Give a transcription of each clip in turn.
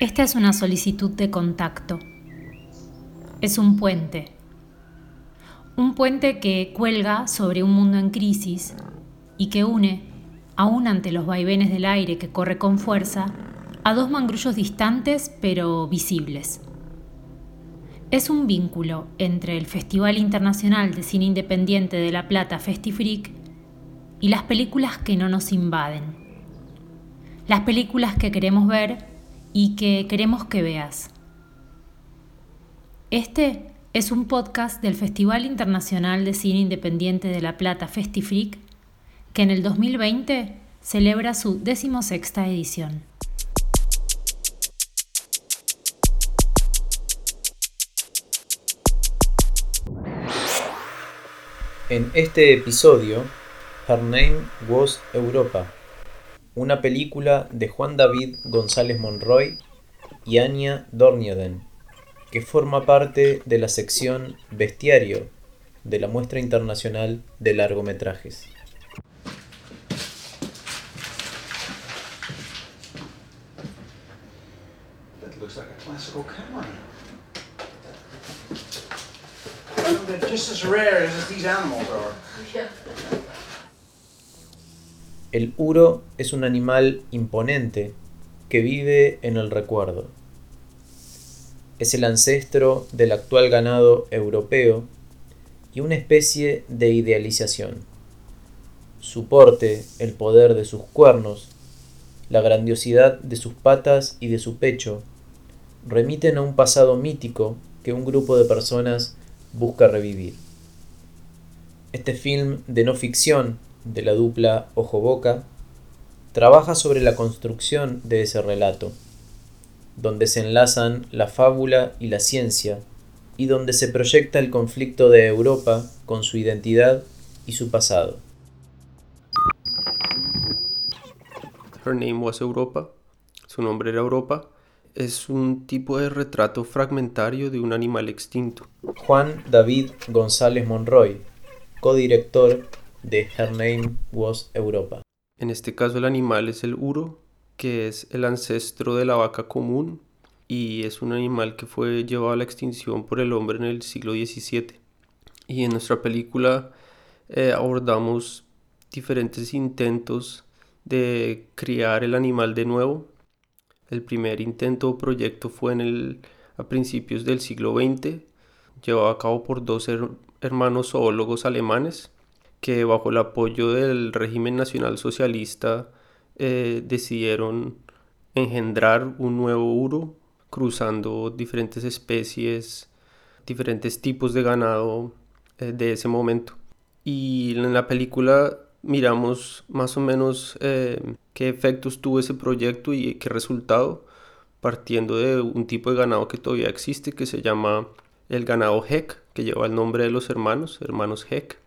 Esta es una solicitud de contacto. Es un puente. Un puente que cuelga sobre un mundo en crisis y que une, aún ante los vaivenes del aire que corre con fuerza, a dos mangrullos distantes pero visibles. Es un vínculo entre el Festival Internacional de Cine Independiente de La Plata Festifreak y las películas que no nos invaden. Las películas que queremos ver y que queremos que veas. Este es un podcast del Festival Internacional de Cine Independiente de La Plata Festifreak que en el 2020 celebra su decimosexta edición. En este episodio, Her Name Was Europa, una película de Juan David González Monroy y Anya Dornioden, que forma parte de la sección Bestiario de la Muestra Internacional de Largometrajes. El uro es un animal imponente que vive en el recuerdo. Es el ancestro del actual ganado europeo y una especie de idealización. Su porte, el poder de sus cuernos, la grandiosidad de sus patas y de su pecho remiten a un pasado mítico que un grupo de personas busca revivir. Este film de no ficción de la dupla Ojo-Boca trabaja sobre la construcción de ese relato, donde se enlazan la fábula y la ciencia, y donde se proyecta el conflicto de Europa con su identidad y su pasado. Her name was Europa, su nombre era Europa, es un tipo de retrato fragmentario de un animal extinto. Juan David González Monroy, codirector de Her Name Was Europa. En este caso el animal es el uro, que es el ancestro de la vaca común y es un animal que fue llevado a la extinción por el hombre en el siglo XVII. Y en nuestra película eh, abordamos diferentes intentos de criar el animal de nuevo el primer intento o proyecto fue en el, a principios del siglo XX, llevado a cabo por dos hermanos zoólogos alemanes que bajo el apoyo del régimen nacional socialista eh, decidieron engendrar un nuevo uro cruzando diferentes especies, diferentes tipos de ganado eh, de ese momento. Y en la película miramos más o menos eh, qué efectos tuvo ese proyecto y qué resultado, partiendo de un tipo de ganado que todavía existe que se llama el ganado Heck, que lleva el nombre de los hermanos, hermanos Heck.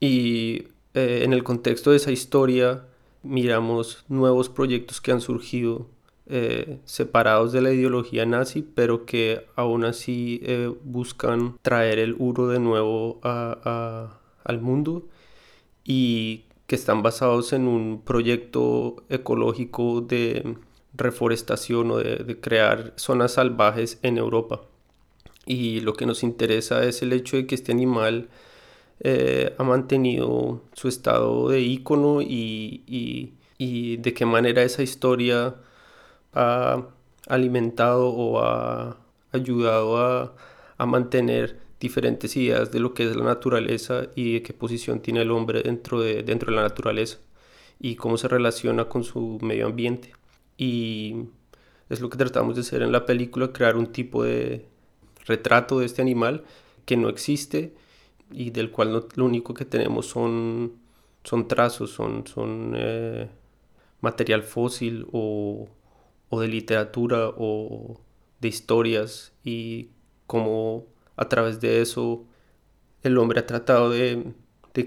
Y eh, en el contexto de esa historia miramos nuevos proyectos que han surgido eh, separados de la ideología nazi, pero que aún así buscan traer el uro de nuevo al mundo y que están basados en un proyecto ecológico de reforestación o de, crear zonas salvajes en Europa. Y lo que nos interesa es el hecho de que este animal eh, ha mantenido su estado de ícono y, y, de qué manera esa historia ha alimentado o ha ayudado a, a mantener diferentes ideas de lo que es la naturaleza y de qué posición tiene el hombre dentro de, dentro de la naturaleza y cómo se relaciona con su medio ambiente. Y es lo que tratamos de hacer en la película, crear un tipo de retrato de este animal que no existe y del cual lo único que tenemos son, son trazos, son, son eh, material fósil o, o de literatura o de historias y cómo a través de eso el hombre ha tratado de,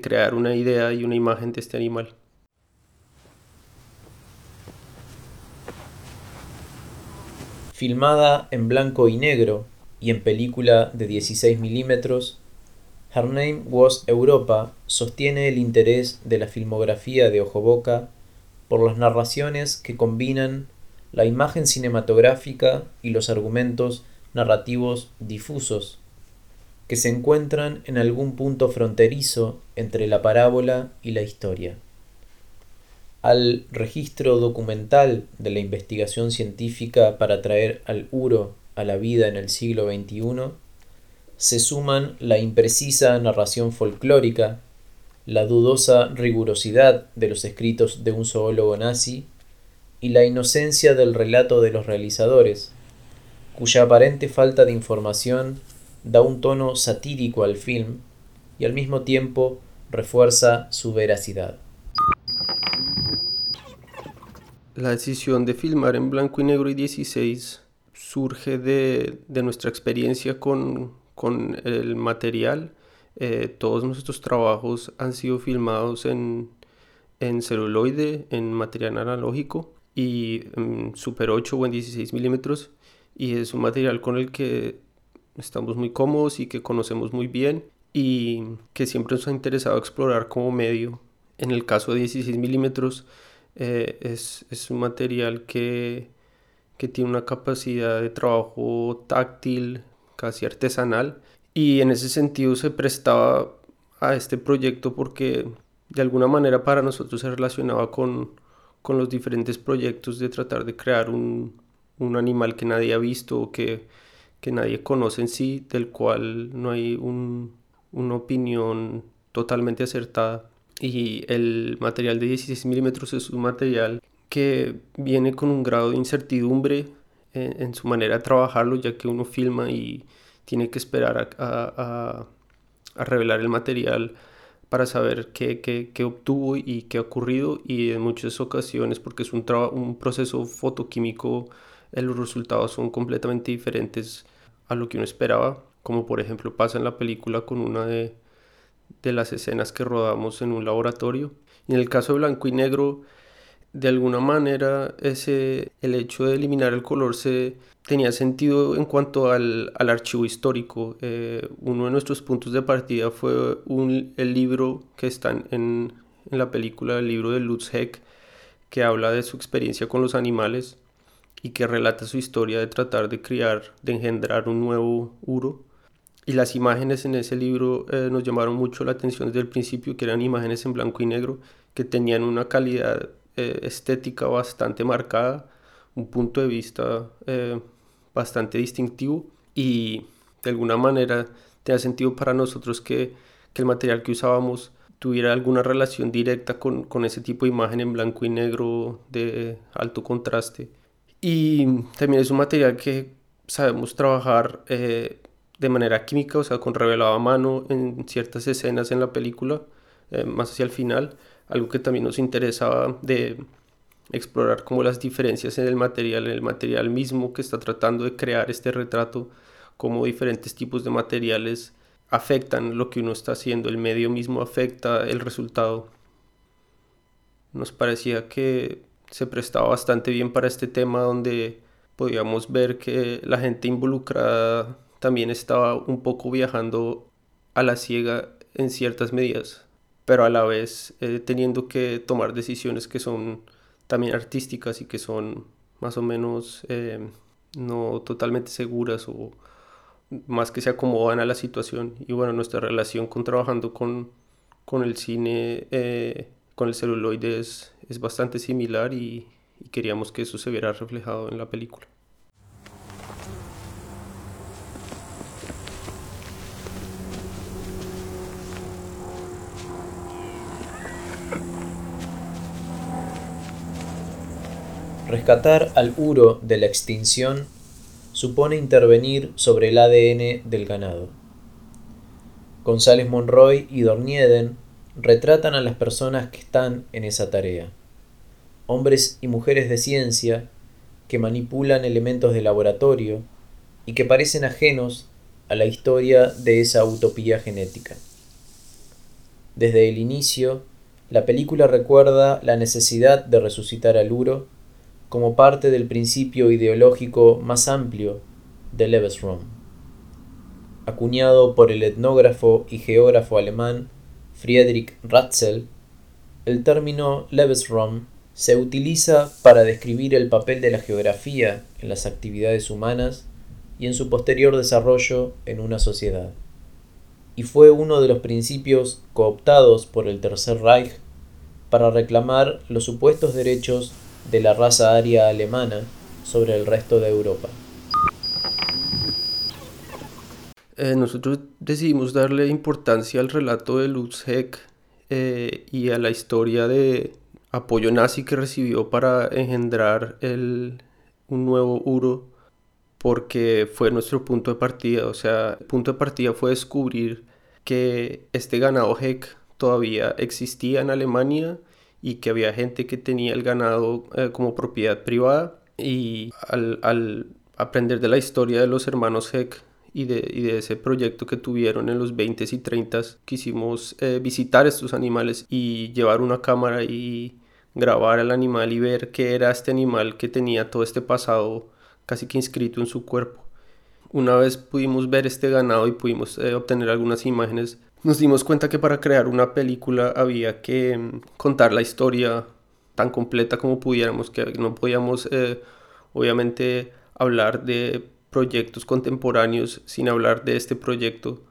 crear una idea y una imagen de este animal. Filmada en blanco y negro y en película de 16 milímetros, Her Name Was Europa sostiene el interés de la filmografía de Ojo Boca por las narraciones que combinan la imagen cinematográfica y los argumentos narrativos difusos que se encuentran en algún punto fronterizo entre la parábola y la historia. Al registro documental de la investigación científica para traer al uro a la vida en el siglo XXI, se suman la imprecisa narración folclórica, la dudosa rigurosidad de los escritos de un zoólogo nazi y la inocencia del relato de los realizadores, cuya aparente falta de información da un tono satírico al film y al mismo tiempo refuerza su veracidad. La decisión de filmar en blanco y negro y 16 surge de, nuestra experiencia con, el material. Eh, todos nuestros trabajos han sido filmados en, en celuloide, en material analógico y en Super 8 o en 16 milímetros. Y es un material con el que estamos muy cómodos y que conocemos muy bien y que siempre nos ha interesado explorar como medio. En el caso de 16 milímetros eh, es, es, un material que, que tiene una capacidad de trabajo táctil, casi artesanal, y en ese sentido se prestaba a este proyecto porque de alguna manera para nosotros se relacionaba con, con los diferentes proyectos de tratar de crear un, un animal que nadie ha visto o que, que, nadie conoce en sí, del cual no hay un, una opinión totalmente acertada. Y el material de 16 milímetros es un material que viene con un grado de incertidumbre en, su manera de trabajarlo, ya que uno filma y tiene que esperar a, revelar el material para saber qué, qué, obtuvo y qué ha ocurrido y en muchas ocasiones porque es un, un proceso fotoquímico los resultados son completamente diferentes a lo que uno esperaba como por ejemplo pasa en la película con una de las escenas que rodamos en un laboratorio. En el caso de blanco y negro, de alguna manera ese, el hecho de eliminar el color se tenía sentido en cuanto al, al archivo histórico. Eh, uno de nuestros puntos de partida fue un, el libro que está en, en la película, el libro de Lutz Heck, que habla de su experiencia con los animales y que relata su historia de tratar de criar, de engendrar un nuevo uro y las imágenes en ese libro eh, nos llamaron mucho la atención desde el principio, que eran imágenes en blanco y negro, que tenían una calidad eh, estética bastante marcada, un punto de vista eh, bastante distintivo y de alguna manera tenía sentido para nosotros que, que, el material que usábamos tuviera alguna relación directa con, con, ese tipo de imagen en blanco y negro de alto contraste. Y también es un material que sabemos trabajar de manera química, o sea, con revelado a mano en ciertas escenas en la película, eh, más hacia el final, algo que también nos interesaba de explorar como las diferencias en el material, en el material mismo que está tratando de crear este retrato, cómo diferentes tipos de materiales afectan lo que uno está haciendo, el medio mismo afecta el resultado. Nos parecía que se prestaba bastante bien para este tema donde podíamos ver que la gente involucrada también estaba un poco viajando a la ciega en ciertas medidas, pero a la vez eh, teniendo que tomar decisiones que son también artísticas y que son más o menos eh, no totalmente seguras o más que se acomodan a la situación. Y bueno, nuestra relación con trabajando con, con el cine, eh, con el celuloide es, es bastante similar y queríamos que eso se viera reflejado en la película. Rescatar al uro de la extinción supone intervenir sobre el ADN del ganado. González Monroy y Dornieden retratan a las personas que están en esa tarea, hombres y mujeres de ciencia que manipulan elementos de laboratorio y que parecen ajenos a la historia de esa utopía genética. Desde el inicio, la película recuerda la necesidad de resucitar al uro como parte del principio ideológico más amplio de Lebensraum. Acuñado por el etnógrafo y geógrafo alemán Friedrich Ratzel, el término Lebensraum se utiliza para describir el papel de la geografía en las actividades humanas y en su posterior desarrollo en una sociedad. Y fue uno de los principios cooptados por el Tercer Reich para reclamar los supuestos derechos de la raza aria alemana sobre el resto de Europa. Eh, nosotros decidimos darle importancia al relato de Lutz Heck eh, y a la historia de apoyo nazi que recibió para engendrar el, un nuevo Uro porque fue nuestro punto de partida. O sea, el punto de partida fue descubrir que este ganado Heck todavía existía en Alemania y que había gente que tenía el ganado eh, como propiedad privada. Y al, al, aprender de la historia de los hermanos Heck y de, ese proyecto que tuvieron en los 20 y 30 quisimos eh, visitar estos animales y llevar una cámara y grabar al animal y ver qué era este animal que tenía todo este pasado casi que inscrito en su cuerpo. Una vez pudimos ver este ganado y pudimos eh, obtener algunas imágenes, nos dimos cuenta que para crear una película había que mm, contar la historia tan completa como pudiéramos, que no podíamos eh, obviamente hablar de proyectos contemporáneos sin hablar de este proyecto,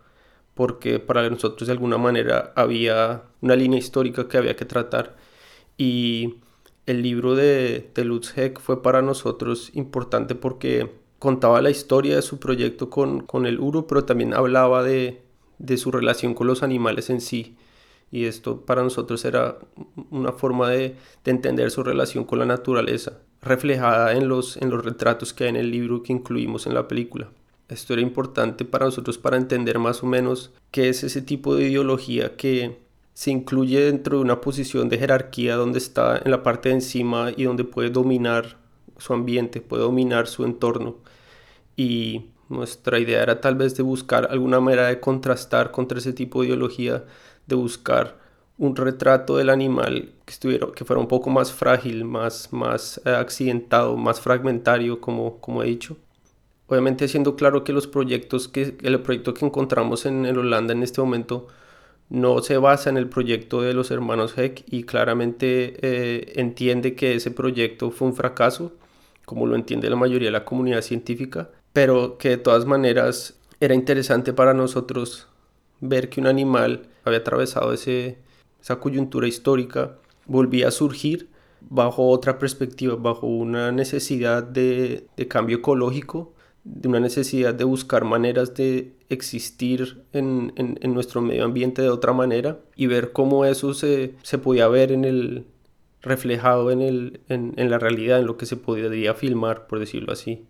porque para nosotros de alguna manera había una línea histórica que había que tratar. Y el libro de, de Lutz Heck fue para nosotros importante porque contaba la historia de su proyecto con, con el Uro, pero también hablaba de, de su relación con los animales en sí. Y esto para nosotros era una forma de, de entender su relación con la naturaleza reflejada en los, en los retratos que hay en el libro que incluimos en la película. Esto era importante para nosotros para entender más o menos qué es ese tipo de ideología que se incluye dentro de una posición de jerarquía donde está en la parte de encima y donde puede dominar su ambiente, puede dominar su entorno. Y nuestra idea era tal vez de buscar alguna manera de contrastar contra ese tipo de ideología, de buscar un retrato del animal que, estuviera, que fuera un poco más frágil, más, más eh, accidentado, más fragmentario, como, como he dicho. Obviamente siendo claro que los proyectos que el proyecto que encontramos en, Holanda en este momento no se basa en el proyecto de los hermanos Heck y claramente eh, entiende que ese proyecto fue un fracaso, como lo entiende la mayoría de la comunidad científica, pero que de todas maneras era interesante para nosotros ver que un animal había atravesado ese, esa coyuntura histórica volvía a surgir bajo otra perspectiva, bajo una necesidad de, cambio ecológico, de una necesidad de buscar maneras de existir en, nuestro medio ambiente de otra manera y ver cómo eso se, podía ver en el reflejado en, el, en, en la realidad, en lo que se podía filmar, por decirlo así.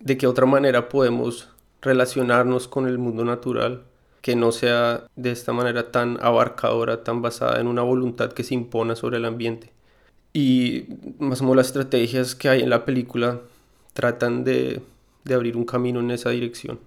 De qué otra manera podemos relacionarnos con el mundo natural que no sea de esta manera tan abarcadora, tan basada en una voluntad que se impone sobre el ambiente. Y más o menos las estrategias que hay en la película tratan de, de abrir un camino en esa dirección.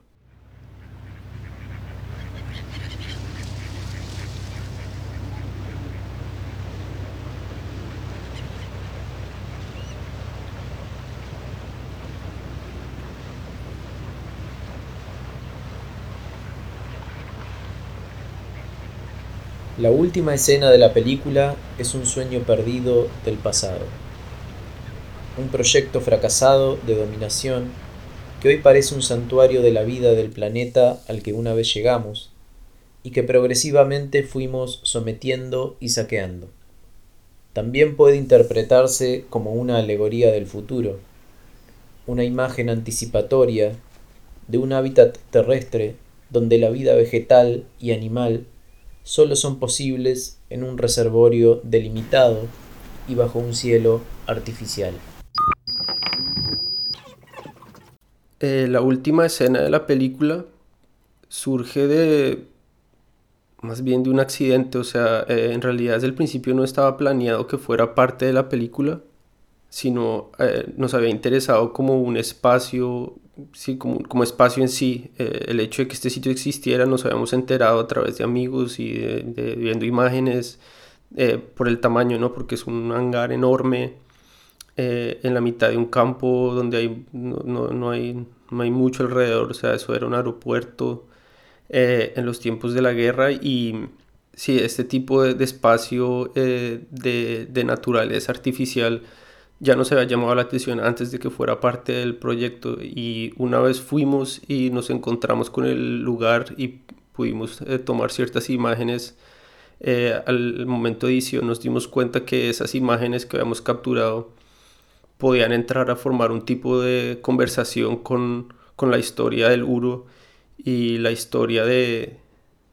La última escena de la película es un sueño perdido del pasado. Un proyecto fracasado de dominación que hoy parece un santuario de la vida del planeta al que una vez llegamos y que progresivamente fuimos sometiendo y saqueando. También puede interpretarse como una alegoría del futuro, una imagen anticipatoria de un hábitat terrestre donde la vida vegetal y animal solo son posibles en un reservorio delimitado y bajo un cielo artificial. Eh, la última escena de la película surge de más bien de un accidente, o sea, eh, en realidad desde el principio no estaba planeado que fuera parte de la película, sino eh, nos había interesado como un espacio sí, como, como espacio en sí, eh, el hecho de que este sitio existiera nos habíamos enterado a través de amigos y de, viendo imágenes eh, por el tamaño, ¿no? Porque es un hangar enorme eh, en la mitad de un campo donde hay, no, no, no, hay, no hay mucho alrededor, o sea, eso era un aeropuerto en los tiempos de la guerra y sí, este tipo de, espacio eh, de, de, naturaleza artificial ya nos había llamado la atención antes de que fuera parte del proyecto y una vez fuimos y nos encontramos con el lugar y pudimos eh, tomar ciertas imágenes eh, al momento de edición nos dimos cuenta que esas imágenes que habíamos capturado podían entrar a formar un tipo de conversación con, con la historia del Uro y la historia de,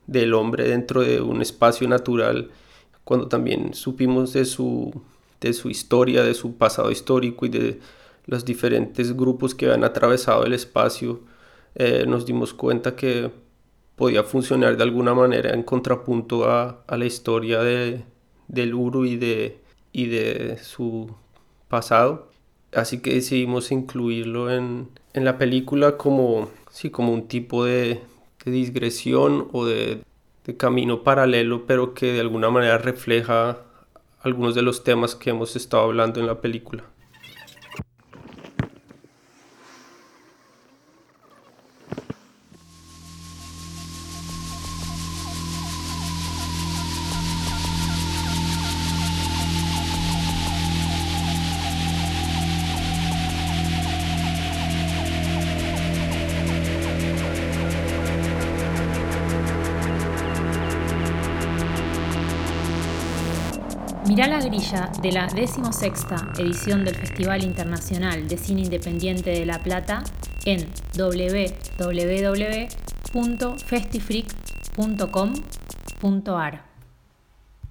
del hombre dentro de un espacio natural, cuando también supimos de su, de su historia, de su pasado histórico y de los diferentes grupos que han atravesado el espacio, eh, nos dimos cuenta que podía funcionar de alguna manera en contrapunto a, a la historia de, del Uru y de, y de su pasado. Así que decidimos incluirlo en, en la película como, sí, como un tipo de, de digresión o de, de camino paralelo, pero que de alguna manera refleja algunos de los temas que hemos estado hablando en la película. Mirá la grilla de la 16 edición del Festival Internacional de Cine Independiente de La Plata en www.festifreak.com.ar.